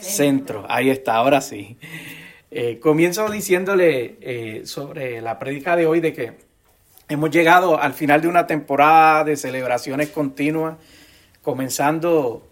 centro. Ahí está, ahora sí. Eh, comienzo diciéndole eh, sobre la prédica de hoy de que hemos llegado al final de una temporada de celebraciones continuas, comenzando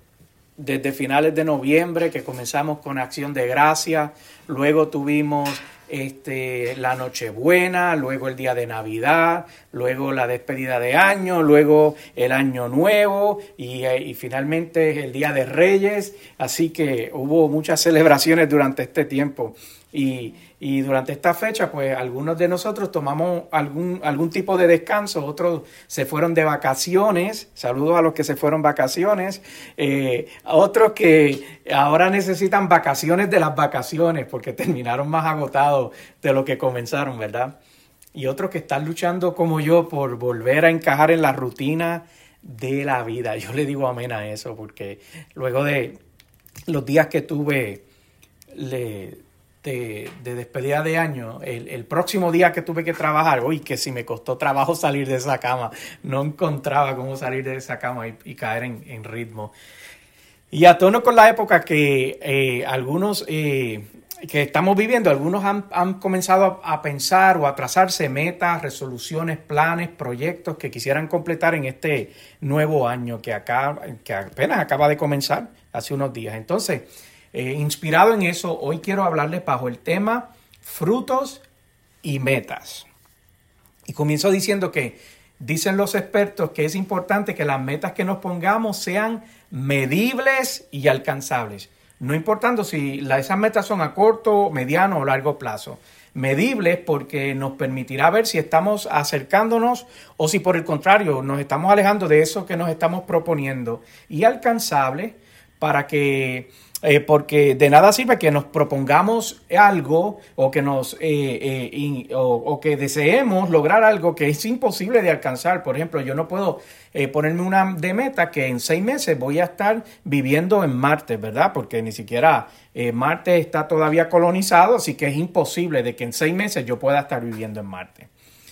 desde finales de noviembre, que comenzamos con acción de gracia, luego tuvimos este, la Nochebuena, luego el día de Navidad, luego la despedida de año, luego el año nuevo y, eh, y, finalmente el día de Reyes. Así que hubo muchas celebraciones durante este tiempo. Y, y, durante esta fecha, pues algunos de nosotros tomamos algún, algún tipo de descanso, otros se fueron de vacaciones, saludos a los que se fueron vacaciones, eh, otros que ahora necesitan vacaciones de las vacaciones porque terminaron más agotados de lo que comenzaron, ¿verdad? Y otros que están luchando como yo por volver a encajar en la rutina de la vida. Yo le digo amén a eso porque luego de los días que tuve, le de, despedida de año, el, próximo día que tuve que trabajar, uy, que si me costó trabajo salir de esa cama, no encontraba cómo salir de esa cama y, caer en, ritmo. Y a tono con la época que eh, algunos eh, que estamos viviendo, algunos han, comenzado a, pensar o a trazarse metas, resoluciones, planes, proyectos que quisieran completar en este nuevo año que, acá, que apenas acaba de comenzar hace unos días. Entonces, eh, inspirado en eso, hoy quiero hablarles bajo el tema frutos y metas. Y comienzo diciendo que dicen los expertos que es importante que las metas que nos pongamos sean medibles y alcanzables. No importando si esas metas son a corto, mediano o largo plazo. Medibles porque nos permitirá ver si estamos acercándonos o si por el contrario nos estamos alejando de eso que nos estamos proponiendo. Y alcanzables para que eh, porque de nada sirve que nos propongamos algo o que nos eh, eh, o, que deseemos lograr algo que es imposible de alcanzar. Por ejemplo, yo no puedo ponerme una de meta que en seis meses voy a estar viviendo en Marte, ¿verdad? Porque ni siquiera Marte está todavía colonizado, así que es imposible de que en seis meses yo pueda estar viviendo en Marte.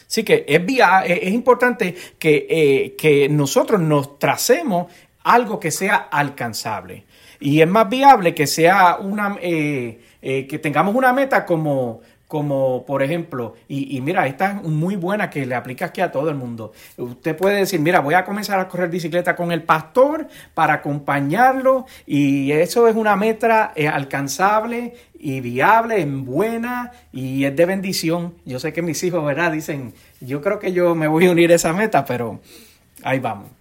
Así que es, es importante que, que nosotros nos tracemos algo que sea alcanzable. Y es más viable que sea una, eh, eh, que tengamos una meta como, como por ejemplo, y, mira, esta es muy buena que le aplica aquí a todo el mundo. Usted puede decir, mira, voy a comenzar a correr bicicleta con el pastor para acompañarlo y eso es una meta eh, alcanzable y viable, en buena y es de bendición. Yo sé que mis hijos, ¿verdad? Dicen, yo creo que yo me voy a unir a esa meta, pero ahí vamos.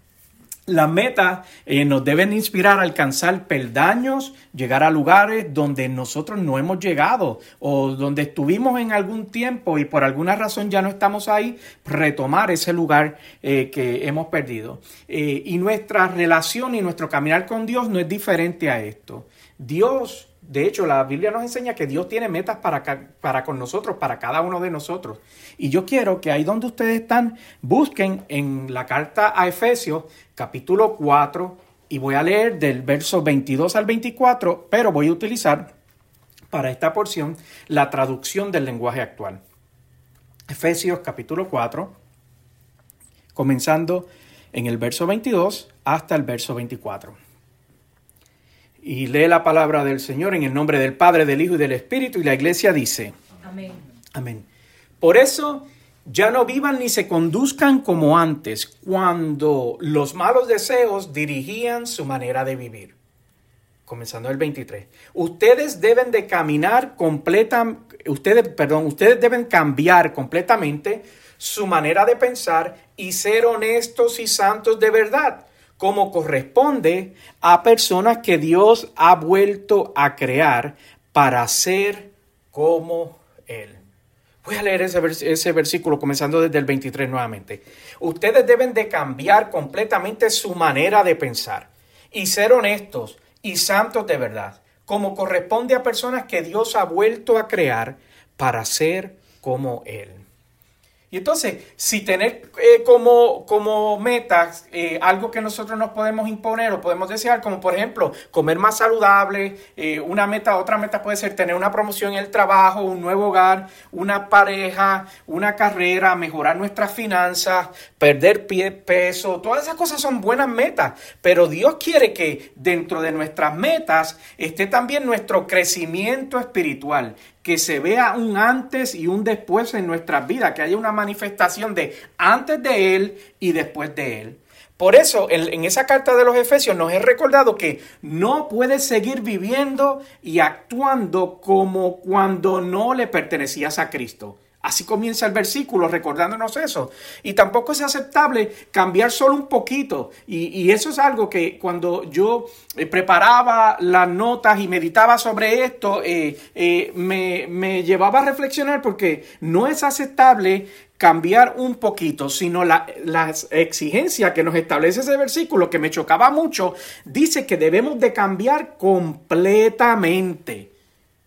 Las metas eh, nos deben inspirar a alcanzar peldaños, llegar a lugares donde nosotros no hemos llegado o donde estuvimos en algún tiempo y por alguna razón ya no estamos ahí, retomar ese lugar eh, que hemos perdido. Eh, y nuestra relación y nuestro caminar con Dios no es diferente a esto. Dios de hecho, la Biblia nos enseña que Dios tiene metas para, para con nosotros, para cada uno de nosotros. Y yo quiero que ahí donde ustedes están, busquen en la carta a Efesios, capítulo 4, y voy a leer del verso 22 al 24, pero voy a utilizar para esta porción la traducción del lenguaje actual. Efesios capítulo 4, comenzando en el verso 22 hasta el verso 24 y lee la palabra del Señor en el nombre del Padre, del Hijo y del Espíritu. Y la iglesia dice, amén. Amén. Por eso ya no vivan ni se conduzcan como antes, cuando los malos deseos dirigían su manera de vivir. Comenzando el 23. Ustedes deben de caminar completa, ustedes, perdón, ustedes deben cambiar completamente su manera de pensar y ser honestos y santos de verdad como corresponde a personas que Dios ha vuelto a crear para ser como Él. Voy a leer ese, versículo comenzando desde el 23 nuevamente. Ustedes deben de cambiar completamente su manera de pensar y ser honestos y santos de verdad, como corresponde a personas que Dios ha vuelto a crear para ser como Él. Y entonces, si tener eh, como, como metas eh, algo que nosotros nos podemos imponer o podemos desear, como por ejemplo comer más saludable, eh, una meta, otra meta puede ser tener una promoción en el trabajo, un nuevo hogar, una pareja, una carrera, mejorar nuestras finanzas, perder pie, peso, todas esas cosas son buenas metas, pero Dios quiere que dentro de nuestras metas esté también nuestro crecimiento espiritual, que se vea un antes y un después en nuestras vidas, que haya una manifestación de antes de Él y después de Él. Por eso, en, esa carta de los Efesios nos he recordado que no puedes seguir viviendo y actuando como cuando no le pertenecías a Cristo. Así comienza el versículo recordándonos eso. Y tampoco es aceptable cambiar solo un poquito. Y, eso es algo que cuando yo eh, preparaba las notas y meditaba sobre esto, eh, eh, me, llevaba a reflexionar porque no es aceptable cambiar un poquito, sino la, las exigencias que nos establece ese versículo, que me chocaba mucho, dice que debemos de cambiar completamente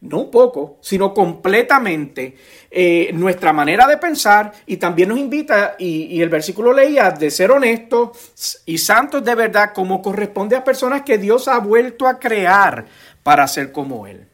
no un poco, sino completamente eh, nuestra manera de pensar y también nos invita, y, el versículo leía, de ser honestos y santos de verdad como corresponde a personas que Dios ha vuelto a crear para ser como Él.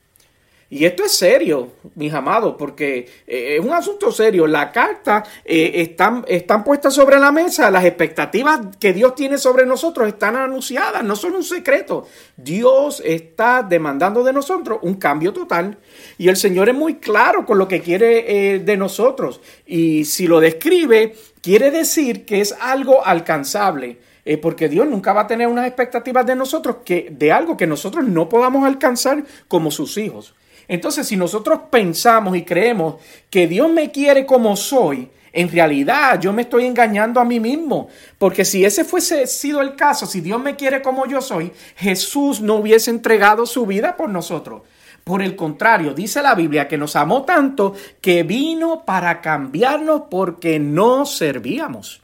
Y esto es serio, mis amados, porque eh, es un asunto serio. La carta eh, están, están puestas sobre la mesa, las expectativas que Dios tiene sobre nosotros están anunciadas, no son un secreto. Dios está demandando de nosotros un cambio total y el Señor es muy claro con lo que quiere eh, de nosotros. Y si lo describe, quiere decir que es algo alcanzable porque Dios nunca va a tener unas expectativas de nosotros que de algo que nosotros no podamos alcanzar como sus hijos. Entonces, si nosotros pensamos y creemos que Dios me quiere como soy, en realidad yo me estoy engañando a mí mismo, porque si ese fuese sido el caso, si Dios me quiere como yo soy, Jesús no hubiese entregado su vida por nosotros. Por el contrario, dice la Biblia que nos amó tanto que vino para cambiarnos porque no servíamos.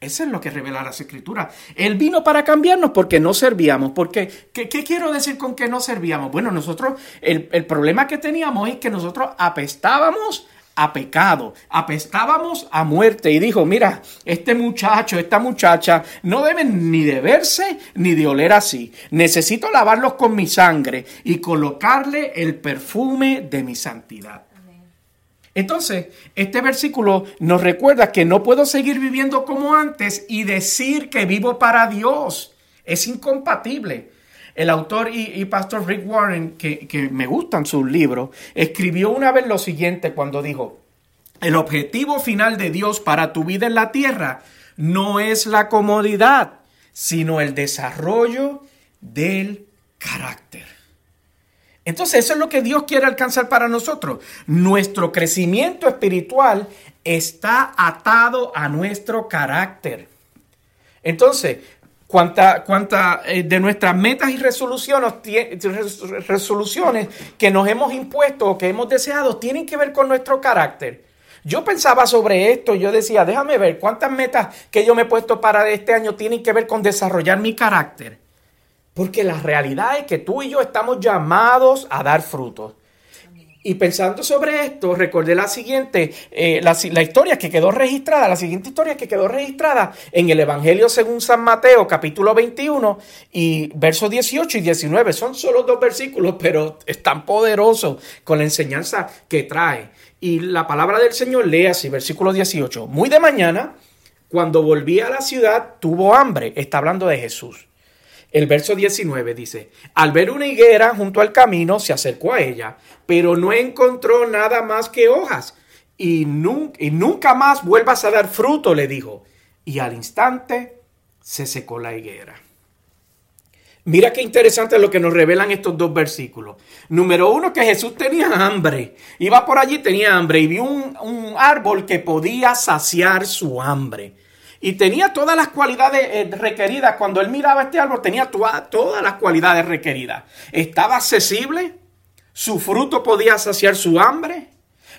Eso es lo que revela las escrituras. Él vino para cambiarnos porque no servíamos. Porque, ¿qué, quiero decir con que no servíamos? Bueno, nosotros, el, el problema que teníamos es que nosotros apestábamos a pecado, apestábamos a muerte. Y dijo, mira, este muchacho, esta muchacha, no deben ni de verse ni de oler así. Necesito lavarlos con mi sangre y colocarle el perfume de mi santidad. Entonces, este versículo nos recuerda que no puedo seguir viviendo como antes y decir que vivo para Dios. Es incompatible. El autor y, pastor Rick Warren, que, que me gustan sus libros, escribió una vez lo siguiente cuando dijo, el objetivo final de Dios para tu vida en la tierra no es la comodidad, sino el desarrollo del carácter. Entonces eso es lo que Dios quiere alcanzar para nosotros. Nuestro crecimiento espiritual está atado a nuestro carácter. Entonces, cuánta, cuánta eh, de nuestras metas y resoluciones, resoluciones que nos hemos impuesto o que hemos deseado tienen que ver con nuestro carácter. Yo pensaba sobre esto, yo decía, déjame ver cuántas metas que yo me he puesto para este año tienen que ver con desarrollar mi carácter. Porque la realidad es que tú y yo estamos llamados a dar frutos. Y pensando sobre esto, recordé la siguiente, eh, la, historia que quedó registrada, la siguiente historia que quedó registrada en el Evangelio según San Mateo, capítulo 21 y versos 18 y 19. Son solo dos versículos, pero es tan poderoso con la enseñanza que trae. Y la palabra del Señor lee así, versículo 18. Muy de mañana, cuando volví a la ciudad, tuvo hambre. Está hablando de Jesús. El verso 19 dice, al ver una higuera junto al camino, se acercó a ella, pero no encontró nada más que hojas, y, nunca más vuelvas a dar fruto, le dijo. Y al instante se secó la higuera. Mira qué interesante lo que nos revelan estos dos versículos. Número uno, que Jesús tenía hambre. Iba por allí, tenía hambre y vio un árbol que podía saciar su hambre. Y tenía todas las cualidades eh, requeridas. Cuando él miraba este árbol, tenía todas las cualidades requeridas. Estaba accesible, su fruto podía saciar su hambre,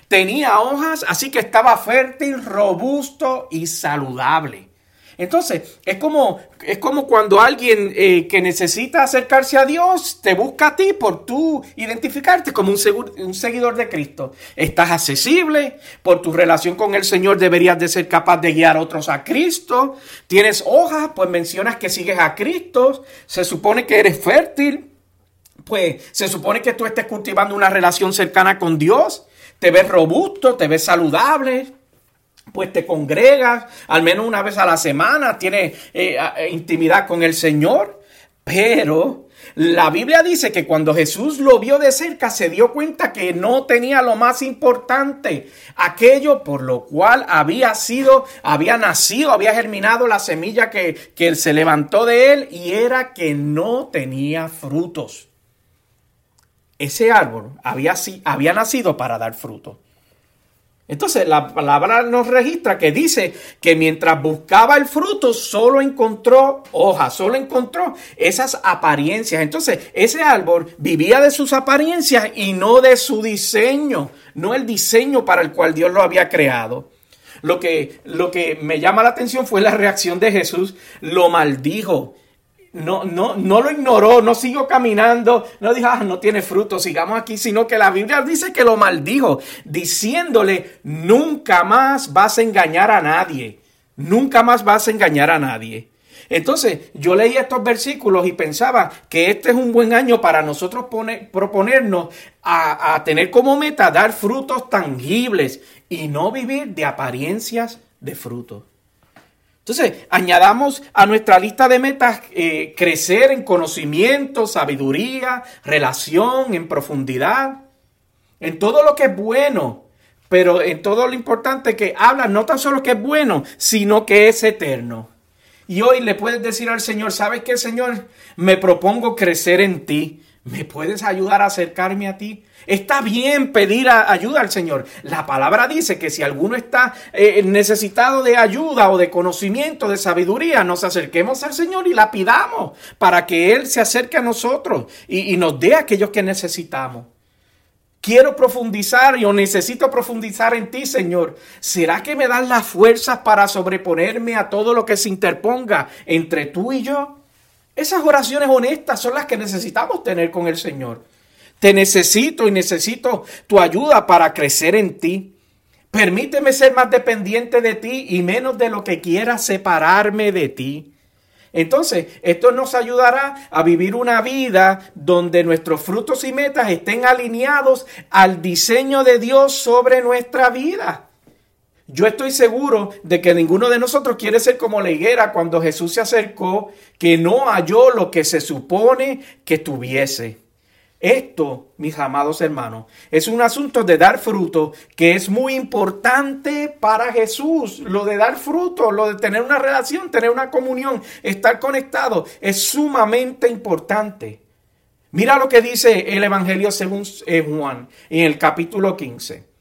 tenía hojas, así que estaba fértil, robusto y saludable. Entonces, es como, es como cuando alguien eh, que necesita acercarse a Dios te busca a ti por tú identificarte como un, seguidor de Cristo. Estás accesible, por tu relación con el Señor deberías de ser capaz de guiar a otros a Cristo. Tienes hojas, pues mencionas que sigues a Cristo. Se supone que eres fértil, pues se supone que tú estés cultivando una relación cercana con Dios. Te ves robusto, te ves saludable pues te congregas al menos una vez a la semana, tienes eh, eh, intimidad con el Señor, pero la Biblia dice que cuando Jesús lo vio de cerca se dio cuenta que no tenía lo más importante, aquello por lo cual había sido, había nacido, había germinado la semilla que, que se levantó de él y era que no tenía frutos. Ese árbol había, había nacido para dar frutos. Entonces la palabra nos registra que dice que mientras buscaba el fruto solo encontró hojas, solo encontró esas apariencias. Entonces ese árbol vivía de sus apariencias y no de su diseño, no el diseño para el cual Dios lo había creado. Lo que, lo que me llama la atención fue la reacción de Jesús, lo maldijo no, no, no lo ignoró, no siguió caminando, no dijo, ah, no tiene fruto, sigamos aquí, sino que la Biblia dice que lo maldijo, diciéndole, nunca más vas a engañar a nadie, nunca más vas a engañar a nadie. Entonces, yo leí estos versículos y pensaba que este es un buen año para nosotros proponernos a, a tener como meta dar frutos tangibles y no vivir de apariencias de frutos. Entonces, añadamos a nuestra lista de metas eh, crecer en conocimiento, sabiduría, relación, en profundidad, en todo lo que es bueno, pero en todo lo importante que habla no tan solo que es bueno, sino que es eterno. Y hoy le puedes decir al Señor, ¿sabes qué, Señor? Me propongo crecer en ti. ¿Me puedes ayudar a acercarme a ti? Está bien pedir ayuda al Señor. La palabra dice que si alguno está eh, necesitado de ayuda o de conocimiento, de sabiduría, nos acerquemos al Señor y la pidamos para que Él se acerque a nosotros y, y nos dé aquellos que necesitamos. Quiero profundizar, yo necesito profundizar en ti, Señor. ¿Será que me dan las fuerzas para sobreponerme a todo lo que se interponga entre tú y yo? Esas oraciones honestas son las que necesitamos tener con el Señor. Te necesito y necesito tu ayuda para crecer en ti. Permíteme ser más dependiente de ti y menos de lo que quiera separarme de ti. Entonces, esto nos ayudará a vivir una vida donde nuestros frutos y metas estén alineados al diseño de Dios sobre nuestra vida. Yo estoy seguro de que ninguno de nosotros quiere ser como la higuera cuando Jesús se acercó, que no halló lo que se supone que tuviese. Esto, mis amados hermanos, es un asunto de dar fruto que es muy importante para Jesús. Lo de dar fruto, lo de tener una relación, tener una comunión, estar conectado, es sumamente importante. Mira lo que dice el Evangelio según eh, Juan en el capítulo 15.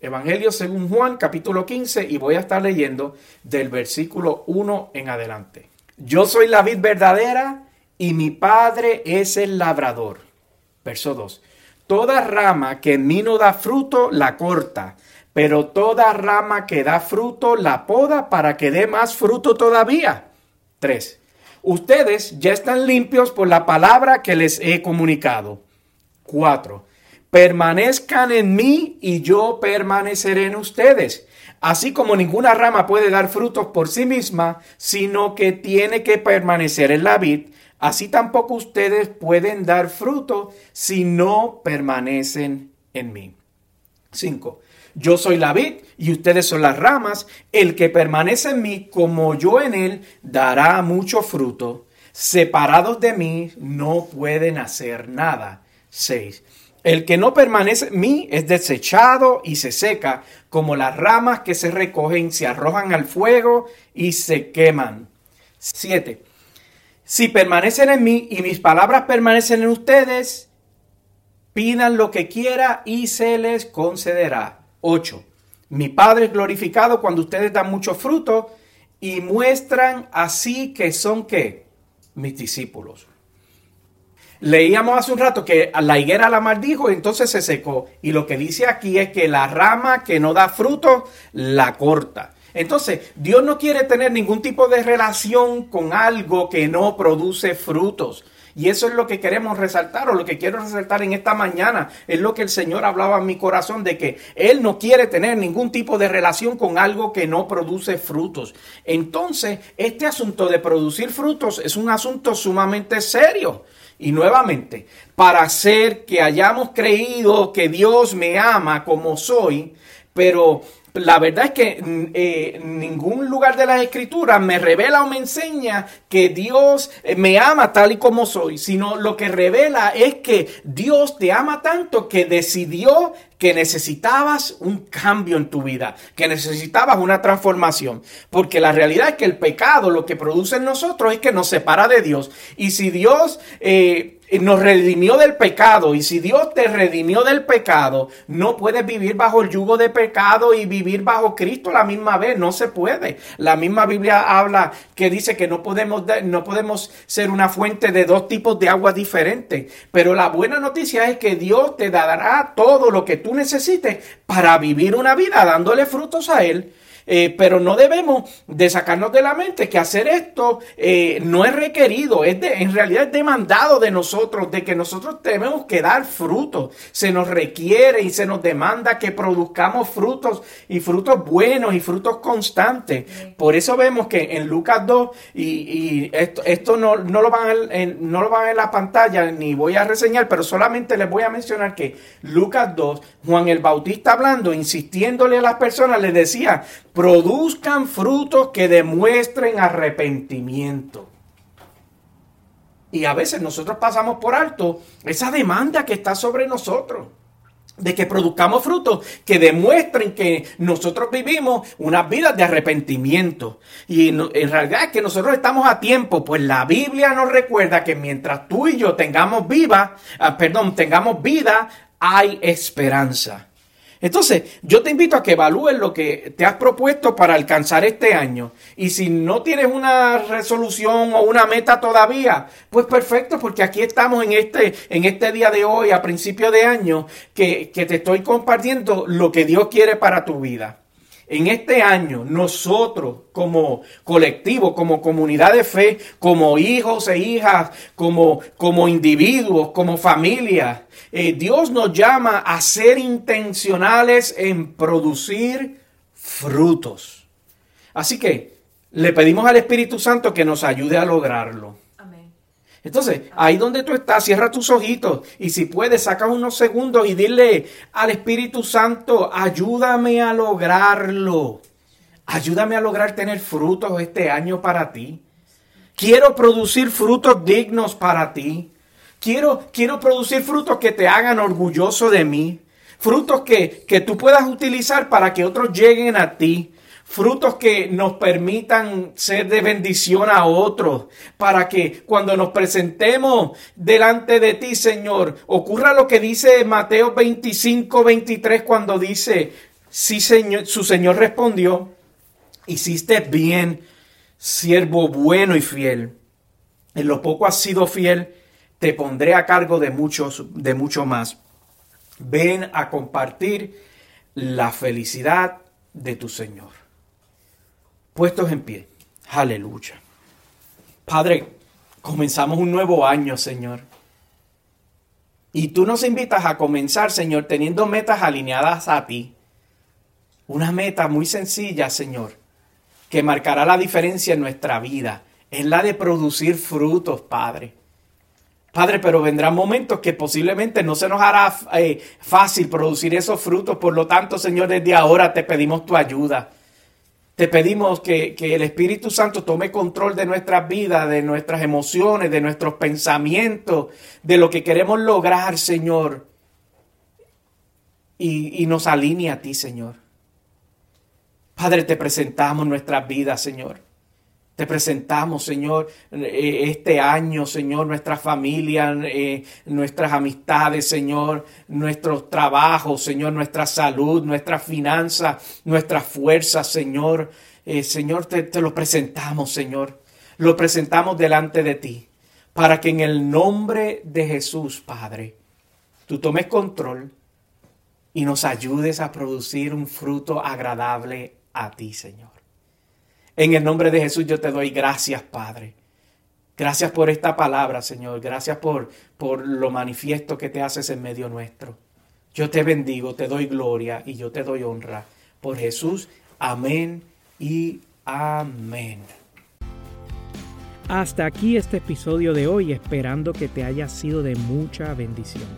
Evangelio según Juan, capítulo 15, y voy a estar leyendo del versículo 1 en adelante. Yo soy la vid verdadera y mi padre es el labrador. Verso 2. Toda rama que en mí no da fruto, la corta, pero toda rama que da fruto, la poda para que dé más fruto todavía. 3. Ustedes ya están limpios por la palabra que les he comunicado. 4 permanezcan en mí y yo permaneceré en ustedes. Así como ninguna rama puede dar frutos por sí misma, sino que tiene que permanecer en la vid, así tampoco ustedes pueden dar fruto si no permanecen en mí. 5. Yo soy la vid y ustedes son las ramas. El que permanece en mí como yo en él dará mucho fruto. Separados de mí no pueden hacer nada. 6. El que no permanece en mí es desechado y se seca, como las ramas que se recogen, se arrojan al fuego y se queman. 7. Si permanecen en mí y mis palabras permanecen en ustedes, pidan lo que quiera y se les concederá. 8. Mi Padre es glorificado cuando ustedes dan mucho fruto y muestran así que son qué? Mis discípulos. Leíamos hace un rato que la higuera la maldijo, entonces se secó. Y lo que dice aquí es que la rama que no da fruto, la corta. Entonces, Dios no quiere tener ningún tipo de relación con algo que no produce frutos. Y eso es lo que queremos resaltar o lo que quiero resaltar en esta mañana. Es lo que el Señor hablaba en mi corazón de que Él no quiere tener ningún tipo de relación con algo que no produce frutos. Entonces, este asunto de producir frutos es un asunto sumamente serio. Y nuevamente, para hacer que hayamos creído que Dios me ama como soy, pero la verdad es que mm, eh, ningún lugar de las escrituras me revela o me enseña que Dios eh, me ama tal y como soy, sino lo que revela es que Dios te ama tanto que decidió que necesitabas un cambio en tu vida, que necesitabas una transformación, porque la realidad es que el pecado lo que produce en nosotros es que nos separa de Dios. Y si Dios... Eh, nos redimió del pecado y si Dios te redimió del pecado, no puedes vivir bajo el yugo de pecado y vivir bajo Cristo la misma vez, no se puede. La misma Biblia habla que dice que no podemos no podemos ser una fuente de dos tipos de agua diferentes, pero la buena noticia es que Dios te dará todo lo que tú necesites para vivir una vida dándole frutos a él. Eh, pero no debemos de sacarnos de la mente que hacer esto eh, no es requerido, es de, en realidad es demandado de nosotros, de que nosotros tenemos que dar frutos. Se nos requiere y se nos demanda que produzcamos frutos y frutos buenos y frutos constantes. Por eso vemos que en Lucas 2, y, esto, esto no, no, lo van en, no lo van en la pantalla ni voy a reseñar, pero solamente les voy a mencionar que Lucas 2, Juan el Bautista hablando, insistiéndole a las personas, les decía, produzcan frutos que demuestren arrepentimiento. Y a veces nosotros pasamos por alto esa demanda que está sobre nosotros de que produzcamos frutos que demuestren que nosotros vivimos unas vidas de arrepentimiento. Y en realidad es que nosotros estamos a tiempo, pues la Biblia nos recuerda que mientras tú y yo tengamos viva, ah, perdón, tengamos vida, hay esperanza. Entonces, yo te invito a que evalúes lo que te has propuesto para alcanzar este año. Y si no tienes una resolución o una meta todavía, pues perfecto, porque aquí estamos en este, en este día de hoy, a principio de año, que, que te estoy compartiendo lo que Dios quiere para tu vida. En este año, nosotros como colectivo, como comunidad de fe, como hijos e hijas, como, como individuos, como familia, eh, Dios nos llama a ser intencionales en producir frutos. Así que le pedimos al Espíritu Santo que nos ayude a lograrlo. Entonces, ahí donde tú estás, cierra tus ojitos y si puedes, saca unos segundos y dile al Espíritu Santo, ayúdame a lograrlo. Ayúdame a lograr tener frutos este año para ti. Quiero producir frutos dignos para ti. Quiero, quiero producir frutos que te hagan orgulloso de mí. Frutos que, que tú puedas utilizar para que otros lleguen a ti frutos que nos permitan ser de bendición a otros, para que cuando nos presentemos delante de ti, Señor, ocurra lo que dice Mateo 25, 23, cuando dice, sí, Señor, su Señor respondió, hiciste bien, siervo bueno y fiel. En lo poco has sido fiel, te pondré a cargo de muchos, de mucho más. Ven a compartir la felicidad de tu Señor puestos en pie. Aleluya. Padre, comenzamos un nuevo año, Señor. Y tú nos invitas a comenzar, Señor, teniendo metas alineadas a ti. Una meta muy sencilla, Señor, que marcará la diferencia en nuestra vida. Es la de producir frutos, Padre. Padre, pero vendrán momentos que posiblemente no se nos hará eh, fácil producir esos frutos. Por lo tanto, Señor, desde ahora te pedimos tu ayuda. Te pedimos que, el Espíritu Santo tome control de nuestras vidas, de nuestras emociones, de nuestros pensamientos, de lo que queremos lograr, Señor. Y, y nos alinee a ti, Señor. Padre, te presentamos nuestras vidas, Señor. Te presentamos, Señor, eh, este año, Señor, nuestra familia, eh, nuestras amistades, Señor, nuestros trabajos, Señor, nuestra salud, nuestras finanzas, nuestras fuerzas, Señor. Eh, Señor, te, te lo presentamos, Señor. Lo presentamos delante de ti, para que en el nombre de Jesús, Padre, tú tomes control y nos ayudes a producir un fruto agradable a ti, Señor. En el nombre de Jesús yo te doy gracias, Padre. Gracias por esta palabra, Señor. Gracias por, por lo manifiesto que te haces en medio nuestro. Yo te bendigo, te doy gloria y yo te doy honra. Por Jesús, amén y amén. Hasta aquí este episodio de hoy, esperando que te haya sido de mucha bendición.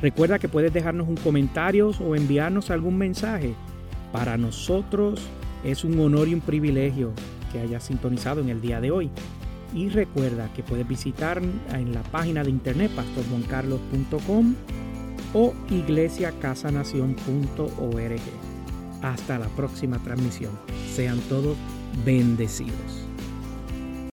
Recuerda que puedes dejarnos un comentario o enviarnos algún mensaje. Para nosotros es un honor y un privilegio que hayas sintonizado en el día de hoy. Y recuerda que puedes visitar en la página de internet pastorjuancarlos.com o iglesiacasanación.org. Hasta la próxima transmisión. Sean todos bendecidos.